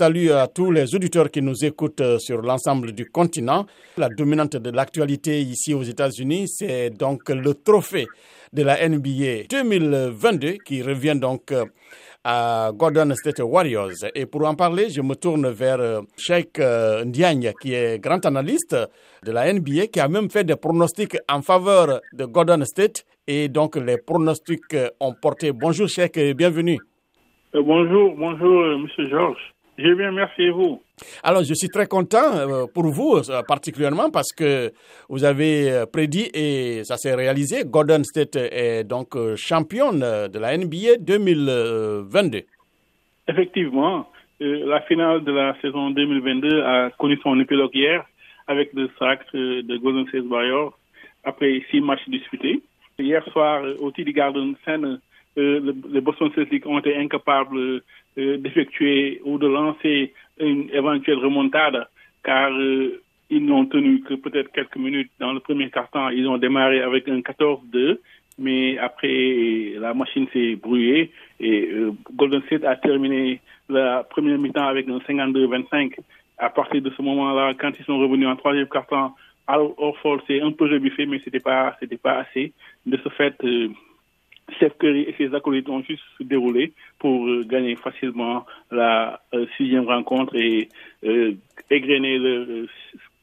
Salut à tous les auditeurs qui nous écoutent euh, sur l'ensemble du continent. La dominante de l'actualité ici aux États-Unis, c'est donc le trophée de la NBA 2022 qui revient donc euh, à Golden State Warriors. Et pour en parler, je me tourne vers euh, Sheikh Ndiagne, qui est grand analyste de la NBA, qui a même fait des pronostics en faveur de Golden State. Et donc, les pronostics ont porté. Bonjour, Sheikh, et bienvenue. bonjour, bonjour, Monsieur Georges. Je bien, merci vous. Alors, je suis très content euh, pour vous, euh, particulièrement parce que vous avez euh, prédit et ça s'est réalisé. Golden State est donc championne de la NBA 2022. Effectivement, la finale de la saison 2022 a connu son épilogue hier avec le sacre de Golden State Warriors après six matchs disputés. Hier soir, au TD Garden Center, les Boston Celtics ont été incapables euh, d'effectuer ou de lancer une éventuelle remontada, car euh, ils n'ont tenu que peut-être quelques minutes dans le premier quart-temps. Ils ont démarré avec un 14-2, mais après, la machine s'est brouillée et euh, Golden State a terminé la première mi-temps avec un 52-25. À partir de ce moment-là, quand ils sont revenus en troisième quart-temps, Al Orford s'est un peu rebuffé, mais c'était pas, pas assez. De ce fait, Steph Curry et ses acolytes ont juste déroulé pour euh, gagner facilement la euh, sixième rencontre et euh, égrener le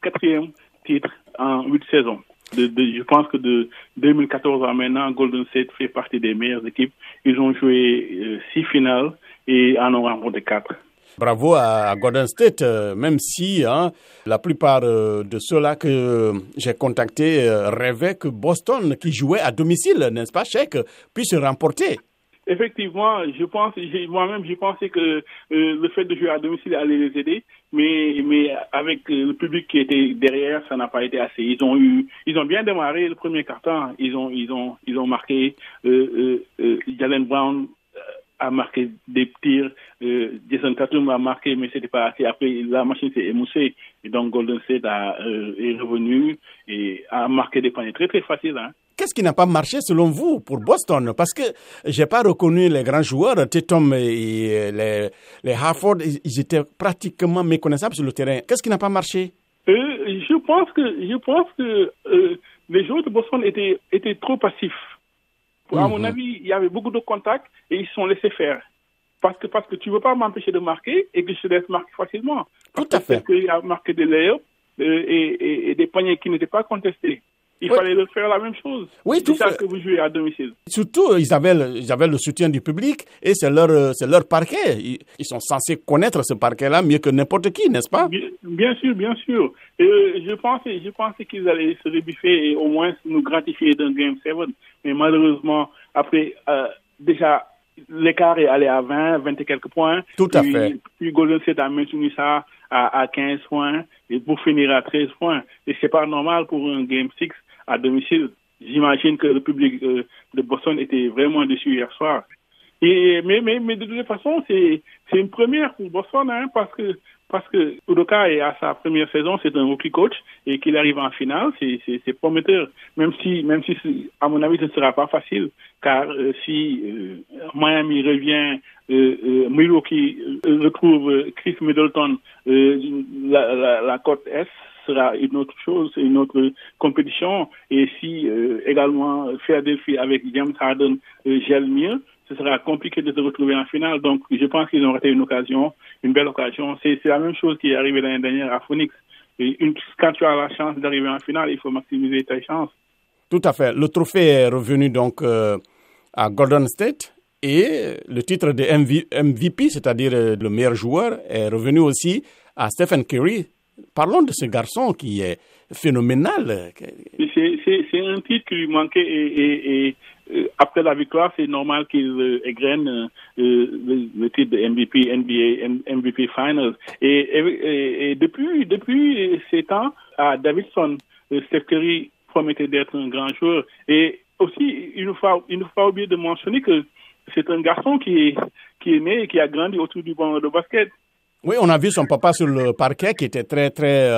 quatrième titre en huit saisons. je pense que de 2014 à maintenant, Golden State fait partie des meilleures équipes. Ils ont joué six finales et en ont remporté quatre. Bravo à, Golden State, euh, même si hein, la plupart euh, de ceux-là que j'ai contactés euh, rêvaient que Boston, qui jouait à domicile, n'est-ce pas, Cheikh, puisse remporter. Effectivement, je pense, moi-même, j'ai pensé que le fait de jouer à domicile allait les aider, mais mais avec le public qui était derrière, ça n'a pas été assez. Ils ont eu, ils ont bien démarré le premier quart-temps. Ils ont ils ont ils ont marqué Jalen Brown a marqué des tirs. Euh, Jason Tatum a marqué, mais c'était pas assez. Après, la machine s'est émoussée. Et donc, Golden State a, euh, est revenu et a marqué des paniers très, très faciles. Hein. Qu'est-ce qui n'a pas marché selon vous pour Boston? Parce que j'ai pas reconnu les grands joueurs, Tatum et les, les Harford, ils étaient pratiquement méconnaissables sur le terrain. Qu'est-ce qui n'a pas marché? Euh, Je pense que, je pense que les joueurs de Boston étaient, étaient trop passifs. À mon mhm. avis, il y avait beaucoup de contacts et ils se sont laissés faire. Parce que, parce que tu ne veux pas m'empêcher de marquer et que je te laisse marquer facilement. Tout à fait. Parce qu'il a marqué des layups euh, et, et, des paniers qui n'étaient pas contestés. Il fallait faire la même chose. Oui, tout ça que vous jouez à domicile. Surtout, ils avaient, ils avaient le soutien du public et c'est leur, c'est leur parquet. Ils, sont censés connaître ce parquet-là mieux que n'importe qui, n'est-ce pas? Bien, sûr, bien sûr. Euh, je pensais, je pensais qu'ils allaient se rebiffer et au moins nous gratifier d'un Game 7. Mais malheureusement, après, euh, déjà, l'écart est allé à 20, 20 et quelques points. Tout à fait. Puis Golden State a maintenu ça à, à 15 points et pour finir à 13 points. Et c'est pas normal pour un Game 6 à domicile. J'imagine que le public euh, de Boston était vraiment déçu hier soir. Et, mais, mais, mais de toute façon, c'est une première pour Boston, hein, parce que parce que Udoka est à sa première saison, c'est un rookie coach et qu'il arrive en finale, c'est prometteur. Même si, même si, à mon avis, ce ne sera pas facile, car euh, si euh, Miami revient, euh, Milwaukee retrouve Chris Middleton, la, la, la côte Est sera une autre chose, une autre compétition. Et si également Philadelphie avec James Harden gèle mieux, ce sera compliqué de se retrouver en finale. Donc, je pense qu'ils ont raté une occasion, une belle occasion. C'est la même chose qui est arrivé l'année dernière à Phoenix. quand tu as la chance d'arriver en finale, il faut maximiser tes chances. Tout à fait. Le trophée est revenu donc euh, à Golden State et le titre de MVP, c'est-à-dire euh, le meilleur joueur, est revenu aussi à Stephen Curry. Parlons de ce garçon qui est phénoménal. C'est un titre qui lui manquait et euh, après la victoire, c'est normal qu'il euh, égrène euh, le, titre de MVP, NBA, MVP Finals. Et, depuis, depuis ces temps, à Davidson, Steph Curry promettait d'être un grand joueur. Et aussi, il ne faut, faut pas oublier de mentionner que c'est un garçon qui qui est né et qui a grandi autour du banc de basket. Oui, on a vu son papa sur le parquet qui était très, très,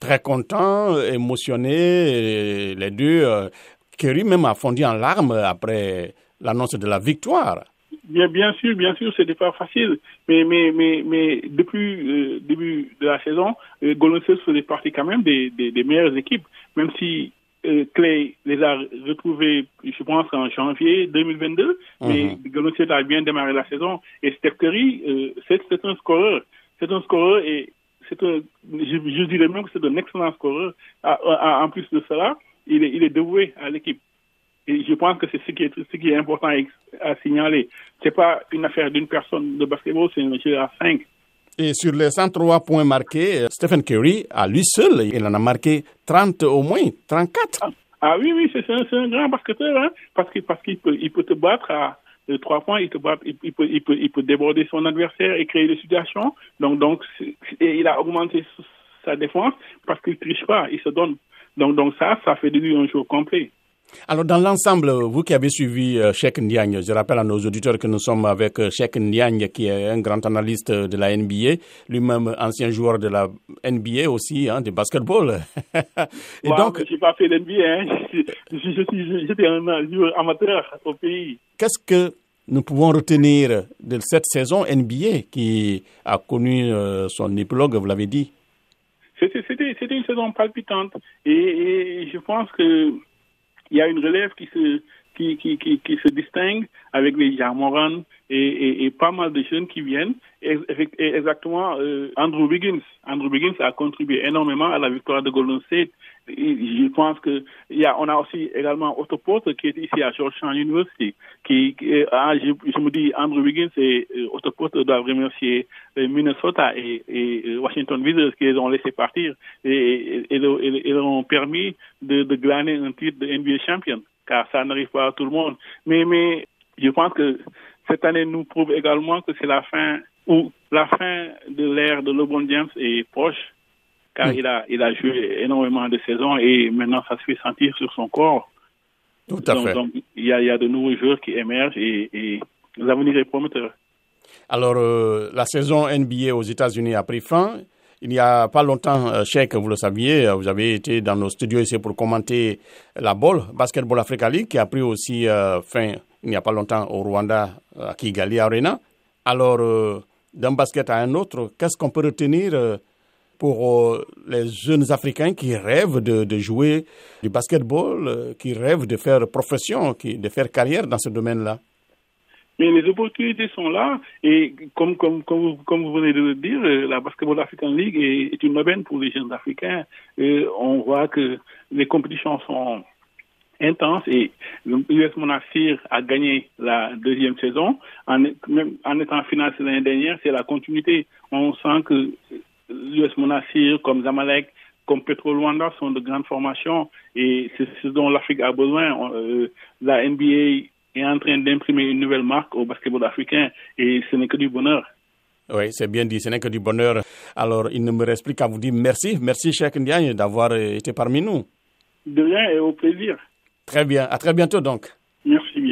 très content, émotionné. les deux Kerry même a fondu en larmes après l'annonce de la victoire. Bien, bien sûr, bien sûr, c'était pas facile. Mais, mais, mais, mais depuis le début de la saison, euh, Golden State faisait partie quand même des, des, des meilleures équipes, même si euh, Clay les a retrouvés, je pense, en janvier 2022. Mais Golden a bien démarré la saison. Et Steph Curry, euh, c'est c'est un scoreur. C'est un scoreur et c'est un, je, je dirais même que c'est un excellent scoreur. À- à- en plus de cela, il est, il est dévoué à l'équipe. Et je pense que c'est ce qui est, ce qui est important à, à signaler. C'est pas une affaire d'une personne de basketball, c'est un jeu à cinq. Et sur les 103 points marqués, euh, Stephen Curry, à lui seul, il en a marqué 30 au moins, 34. Ah, ah oui, oui, c'est un, grand basketteur, hein, parce qu'il parce qu'il peut, il peut te battre à euh, trois points, il, te bat, il, peut, il, peut, il peut déborder son adversaire et créer des situations. Donc, donc et il a augmenté sa défense parce qu'il triche pas, il se donne. Donc, donc ça, ça fait de lui un joueur complet. Alors, dans l'ensemble, vous qui avez suivi euh, Cheikh Ndiagne, je rappelle à nos auditeurs que nous sommes avec euh, Cheikh Ndiagne, qui est un grand analyste de la NBA, lui-même ancien joueur de la NBA aussi, hein, de basketball. Et donc, j'ai pas fait l'NBA, hein. je, je, je j'étais un joueur amateur au pays. qu'est-ce que nous pouvons retenir de cette saison NBA qui a connu euh, son épilogue, vous l'avez dit? C'était, une saison palpitante. Et, et je pense que y a une relève qui se, qui, se distingue avec les Jamoran et, pas mal de jeunes qui viennent. Exactement, euh, Andrew Wiggins. Andrew Wiggins a contribué énormément à la victoire de Golden State. Je pense que y a, on a aussi également Otto Porter qui est ici à Georgetown University. Qui, qui ah, je, me dis Andrew Wiggins et euh, Otto Porter doivent remercier euh, Minnesota et, euh, Washington Wizards qui les ont laissé partir et leur ont permis de, de glaner un titre de NBA champion. Car ça n'arrive pas à tout le monde. Mais, mais je pense que cette année nous prouve également que c'est la fin ou la fin de l'ère de LeBron James est proche car il a il a joué énormément de saisons et maintenant ça se fait sentir sur son corps. Tout à donc, fait. donc, il y a il y a de nouveaux joueurs qui émergent et, et l'avenir est prometteur. Alors, euh, la saison NBA aux États-Unis a pris fin. Il n'y a pas longtemps, euh, Cheikh, vous le saviez, euh, vous avez été dans nos studios ici pour commenter la BOL, Basketball Africa League, qui a pris aussi euh, fin il n'y a pas longtemps au Rwanda, à Kigali Arena. Alors, d'un basket à un autre, qu'est-ce qu'on peut retenir pour les jeunes Africains qui rêvent de, jouer du basketball, qui rêvent de faire profession, de faire carrière dans ce domaine-là? Mais les opportunités sont là et comme, comme, comme, vous, venez de le dire, euh, la Basketball African League est, une aubaine pour les jeunes Africains. Et on voit que les compétitions sont intenses et l'US Monastir a gagné la deuxième saison. En, même en étant finale l'année dernière, c'est la continuité. On sent que l'US Monastir, comme Zamalek, comme Petro Luanda sont de grandes formations et c'est ce dont l'Afrique a besoin. Euh, la NBA est en train d'imprimer une nouvelle marque au basketball africain et ce n'est que du bonheur. Oui, c'est bien dit, ce n'est que du bonheur. Alors, il ne me reste plus qu'à vous dire merci. Merci, Cheikh Ndiaye, d'avoir euh, été parmi nous. De rien et au plaisir. Très bien, à très bientôt donc. Merci.